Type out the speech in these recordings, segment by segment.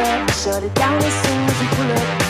sticker. Shut it down as soon as we pull up.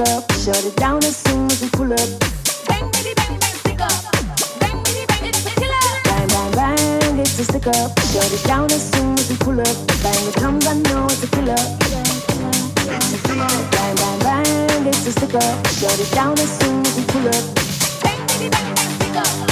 up. Shut it down as soon as we pull up. Bang, baby, bang, bang, stick up. Bang, baby, bang, it's a killer. Bang, bang, bang, it's a stick up. Shut it down as soon as we pull up. Bang, it comes, I know it's a killer. Bang, bang, bang, it's a stick up. Shut it down as soon as we pull up. Bang, baby, bang, bang, stick up.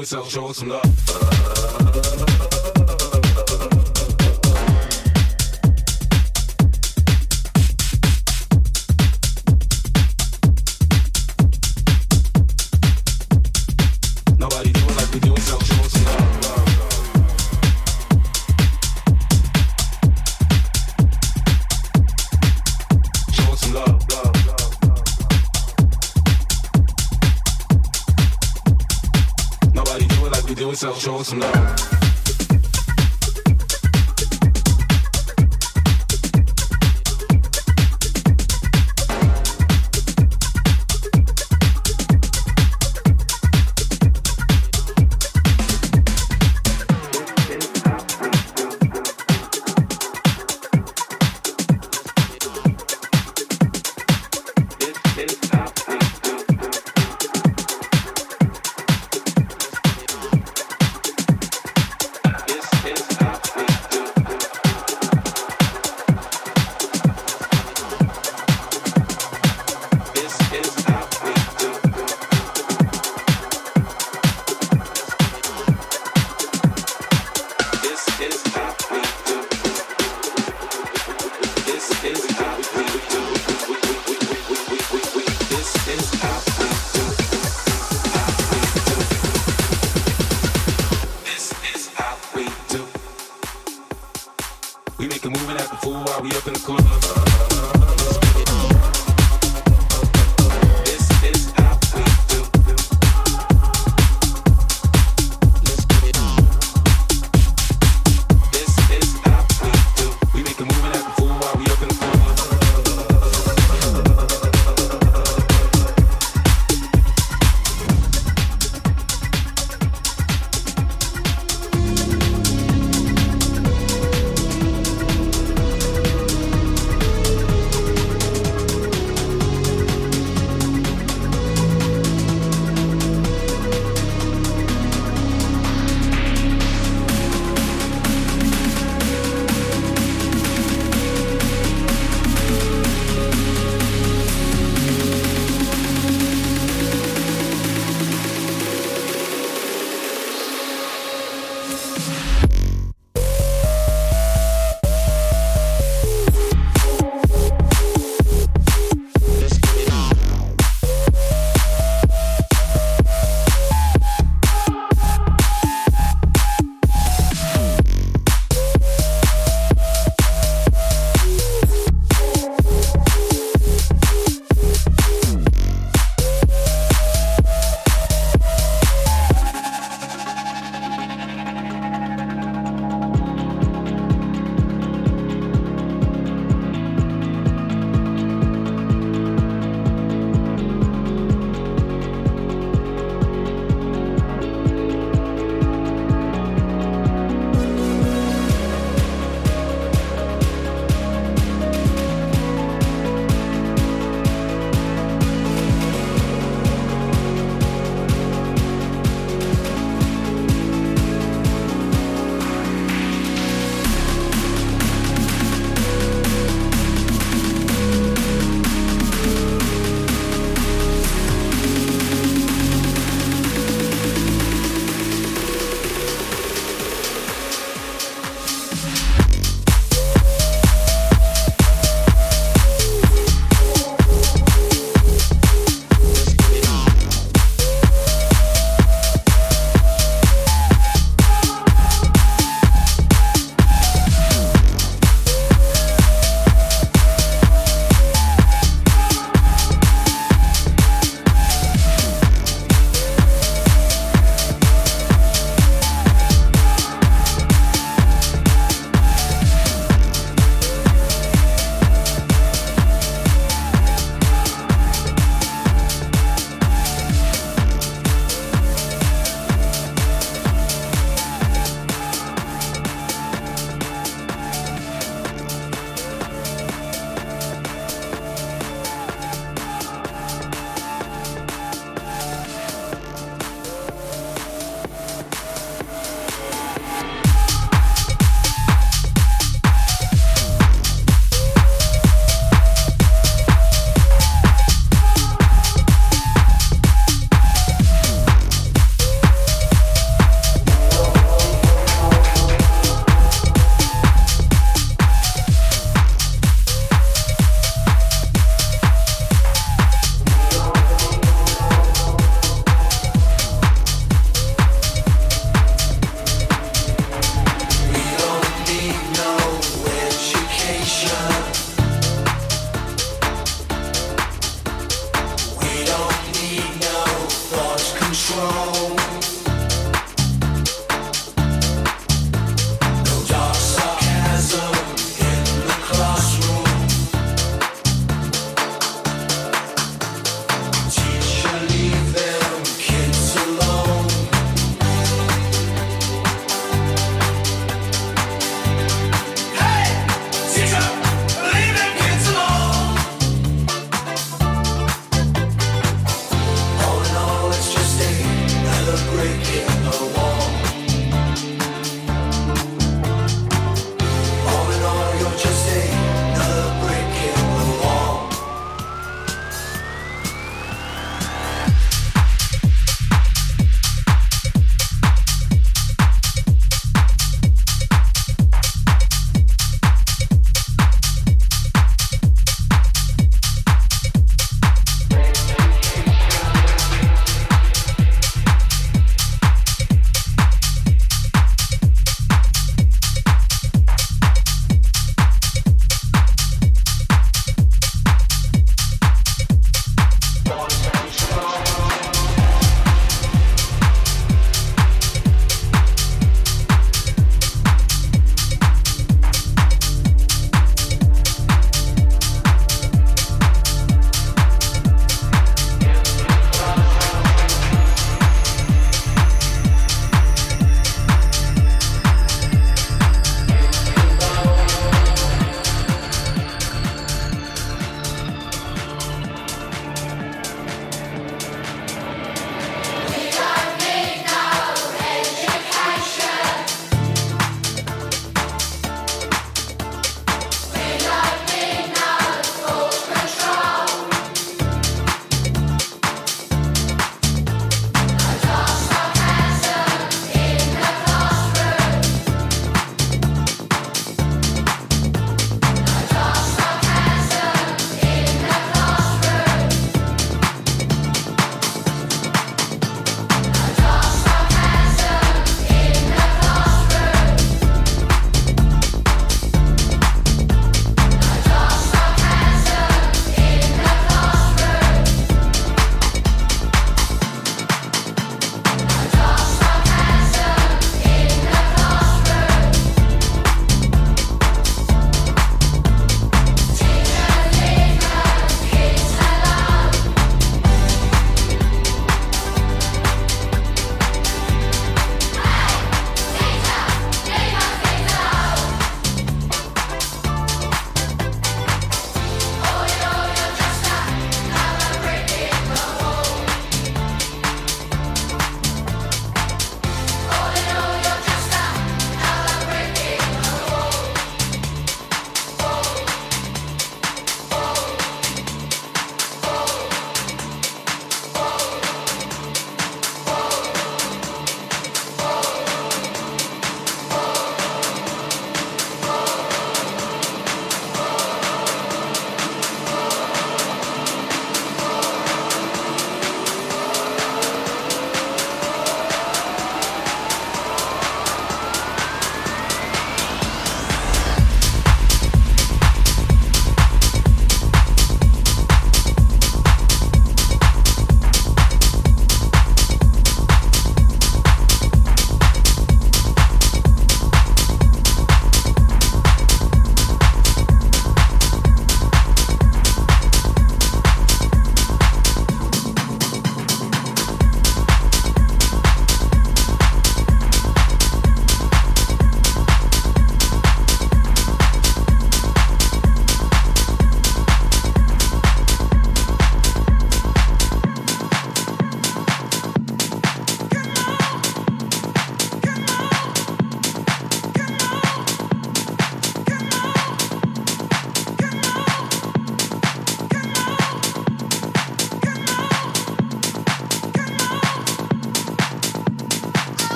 Do it, so show us some love.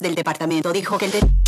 Del departamento dijo que el de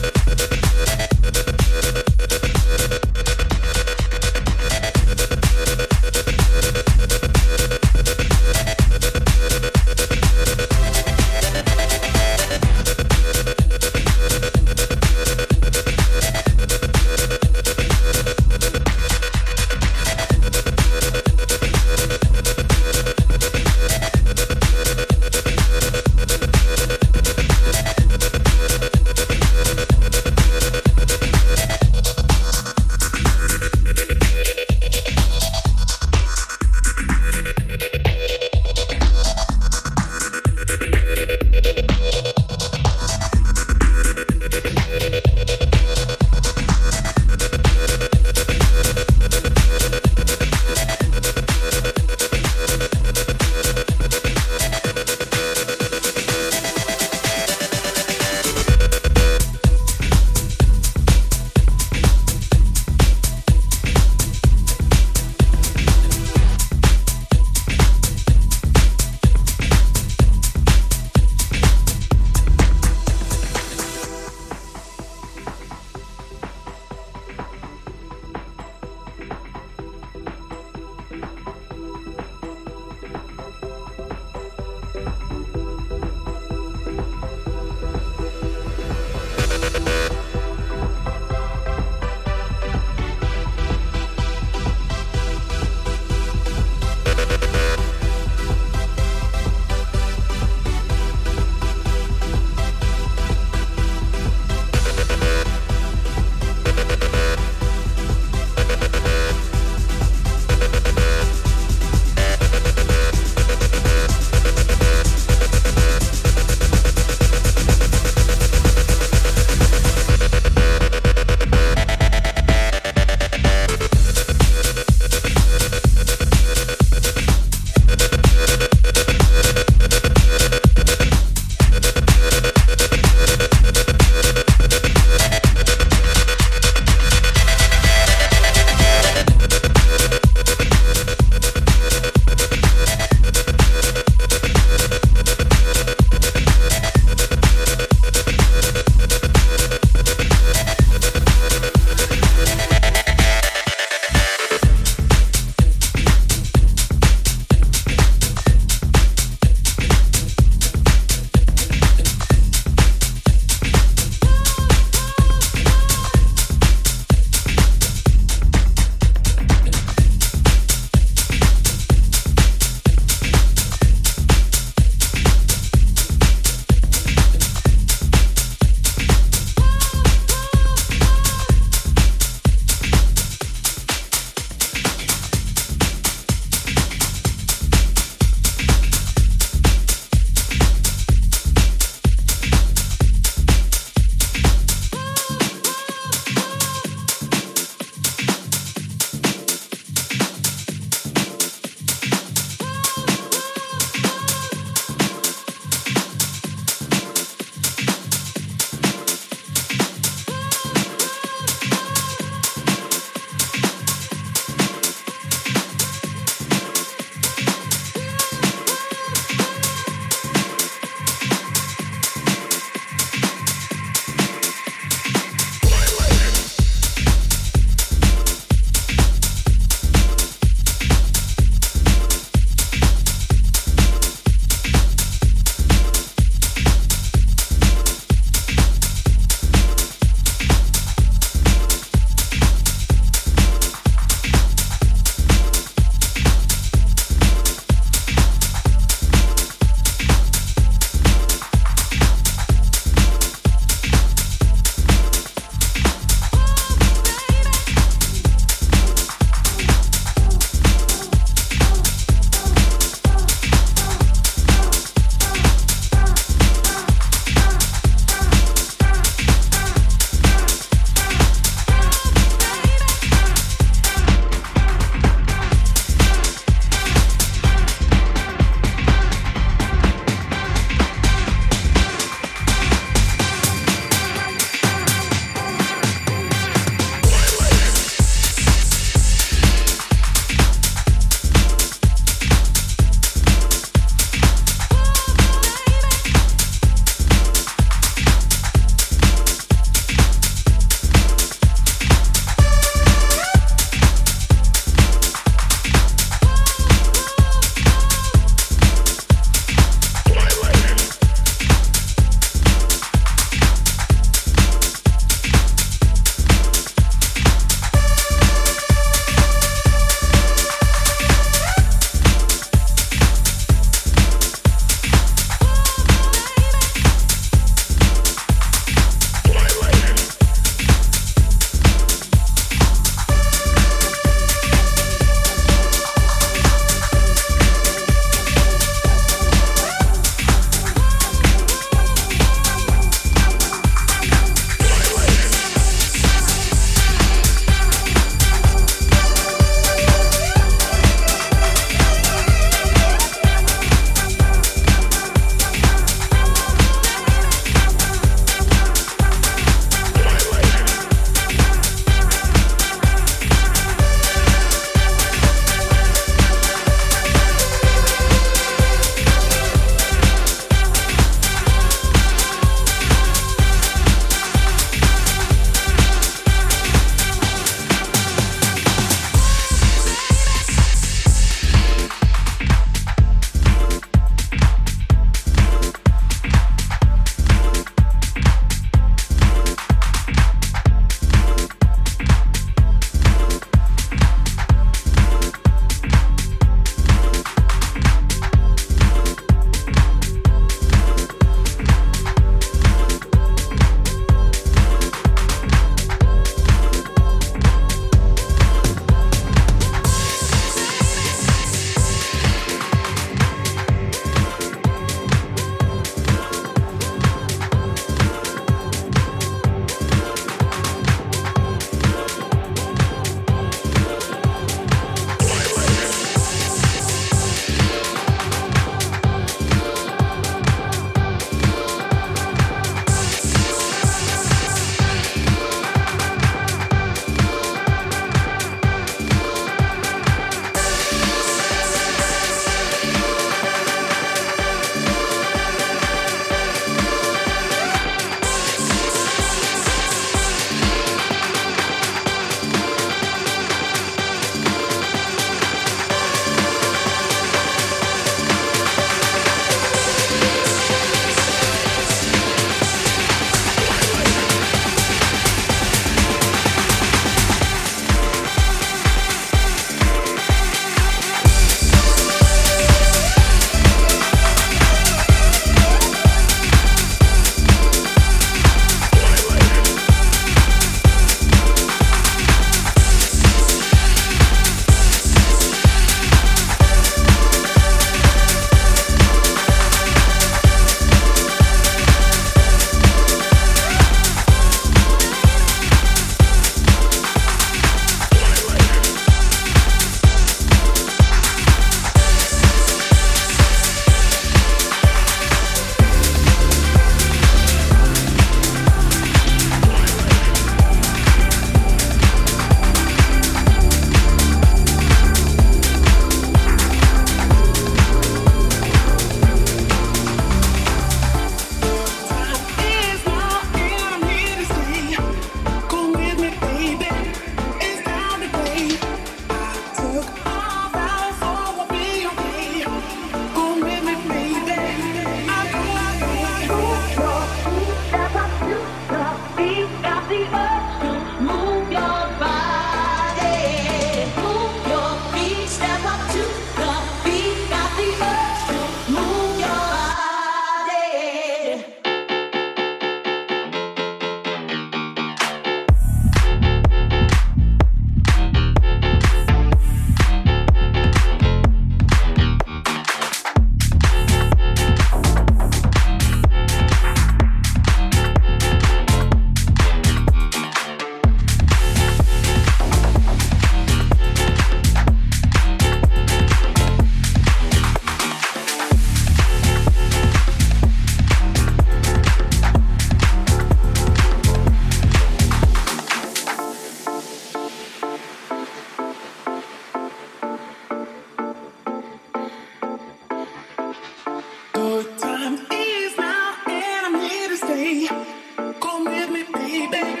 with me, baby.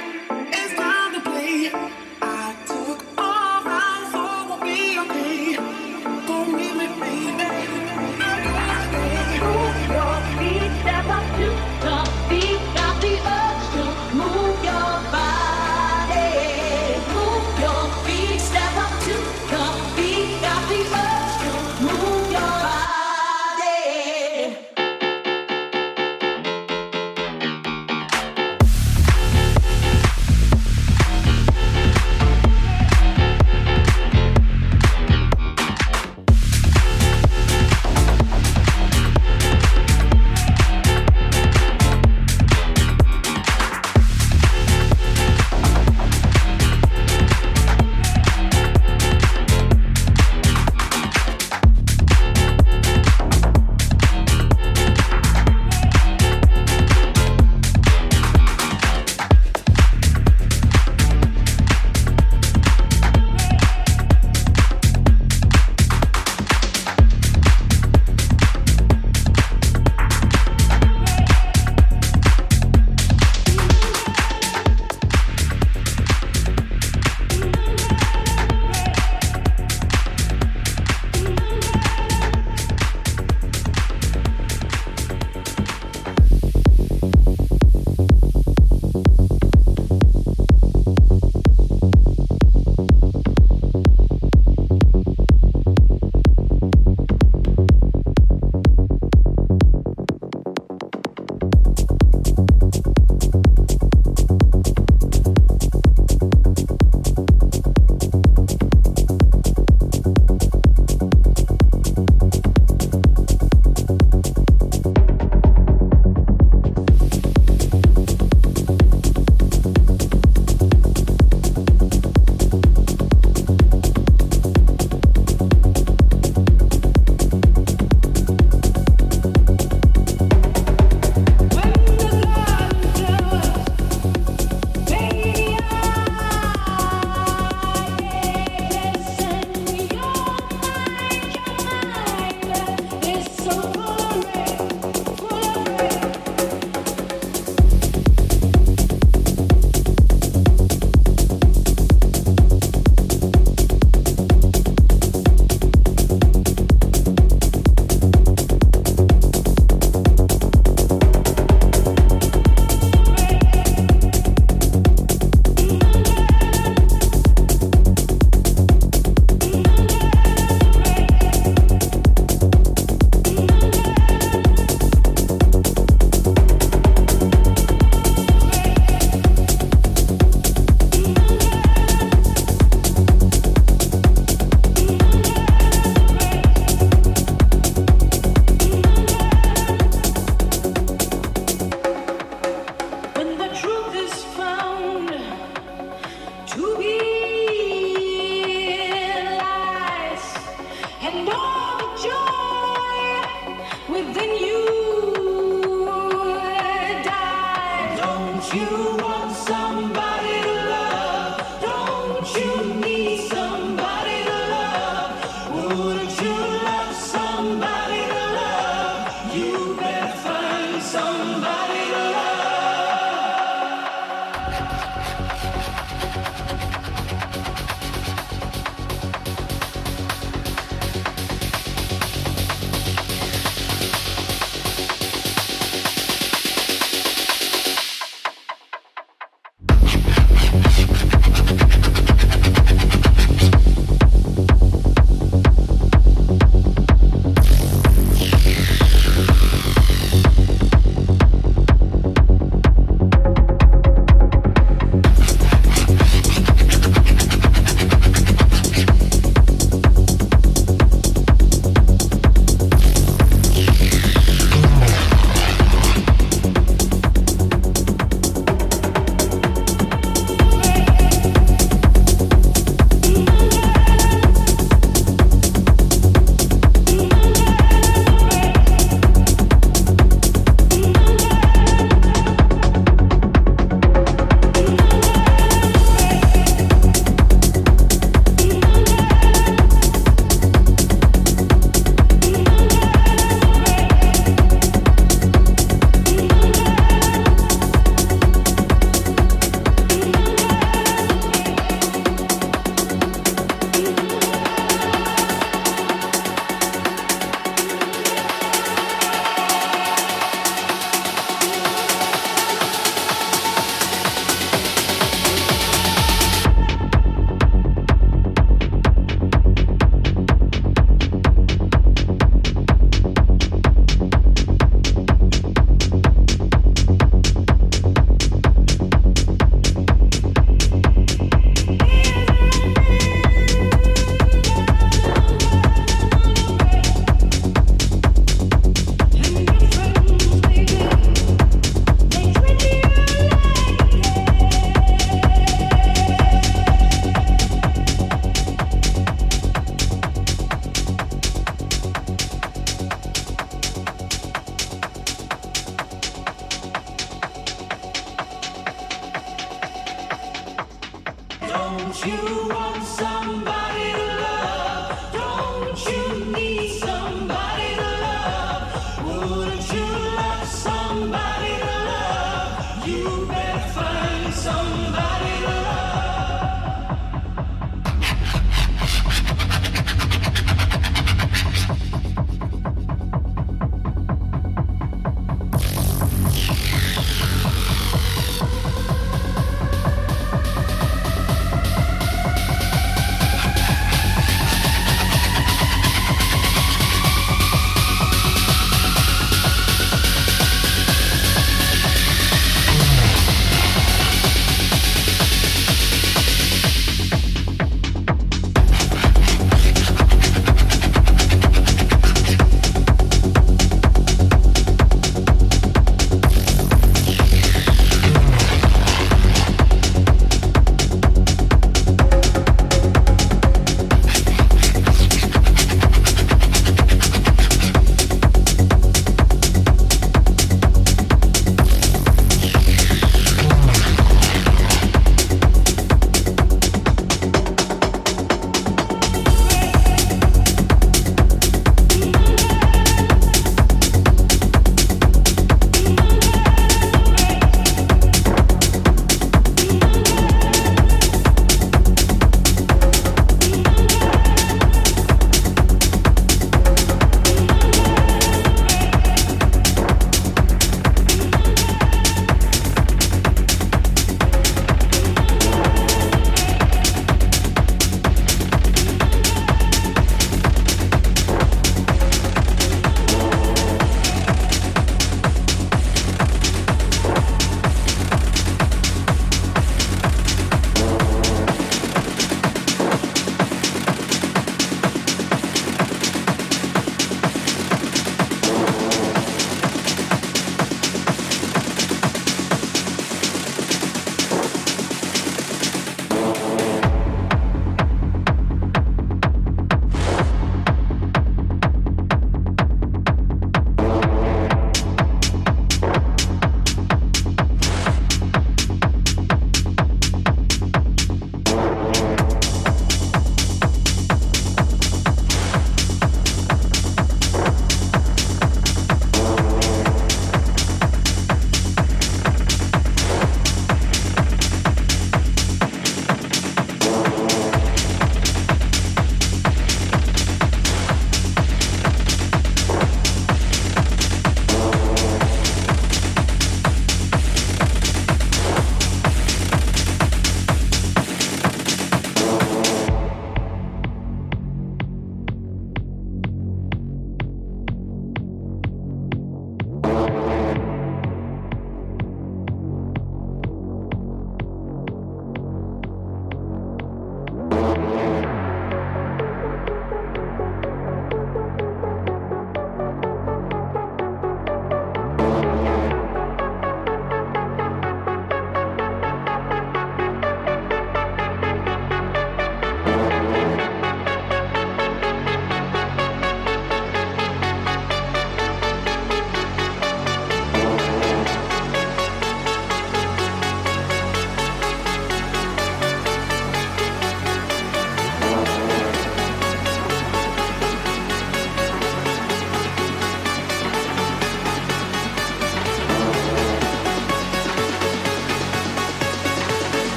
It's time to play.